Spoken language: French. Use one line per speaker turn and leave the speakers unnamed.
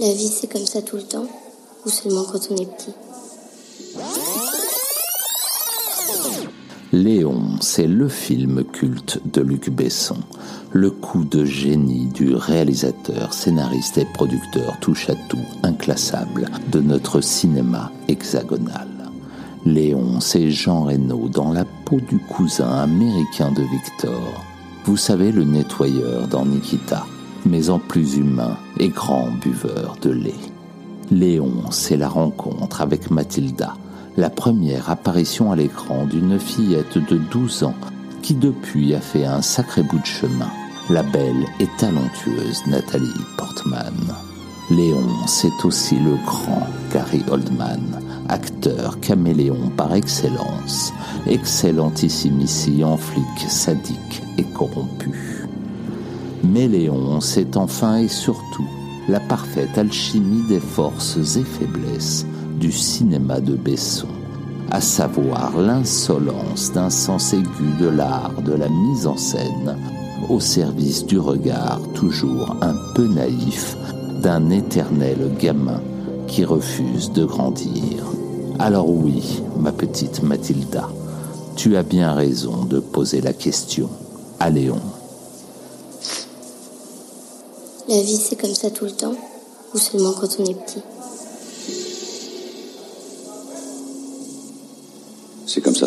La vie, c'est comme ça tout le temps ou seulement quand on est petit
Léon, c'est le film culte de Luc Besson, le coup de génie du réalisateur, scénariste et producteur touche à tout, inclassable de notre cinéma hexagonal. Léon, c'est Jean Reno dans la peau du cousin américain de Victor. Vous savez, le nettoyeur dans Nikita, mais en plus humain et grand buveur de lait. Léon, c'est la rencontre avec Mathilda, la première apparition à l'écran d'une fillette de 12 ans qui depuis a fait un sacré bout de chemin, la belle et talentueuse Nathalie Portman. Léon, c'est aussi le grand Gary Oldman, acteur caméléon par excellence, excellentissime ici en flic sadique et corrompu. Mais Léon, c'est enfin et surtout la parfaite alchimie des forces et faiblesses du cinéma de Besson, à savoir l'insolence d'un sens aigu de l'art de la mise en scène au service du regard toujours un peu naïf d'un éternel gamin qui refuse de grandir. Alors oui, ma petite Mathilda, tu as bien raison de poser la question à Léon.
La vie, c'est comme ça tout le temps ou seulement quand on est petit.
C'est comme ça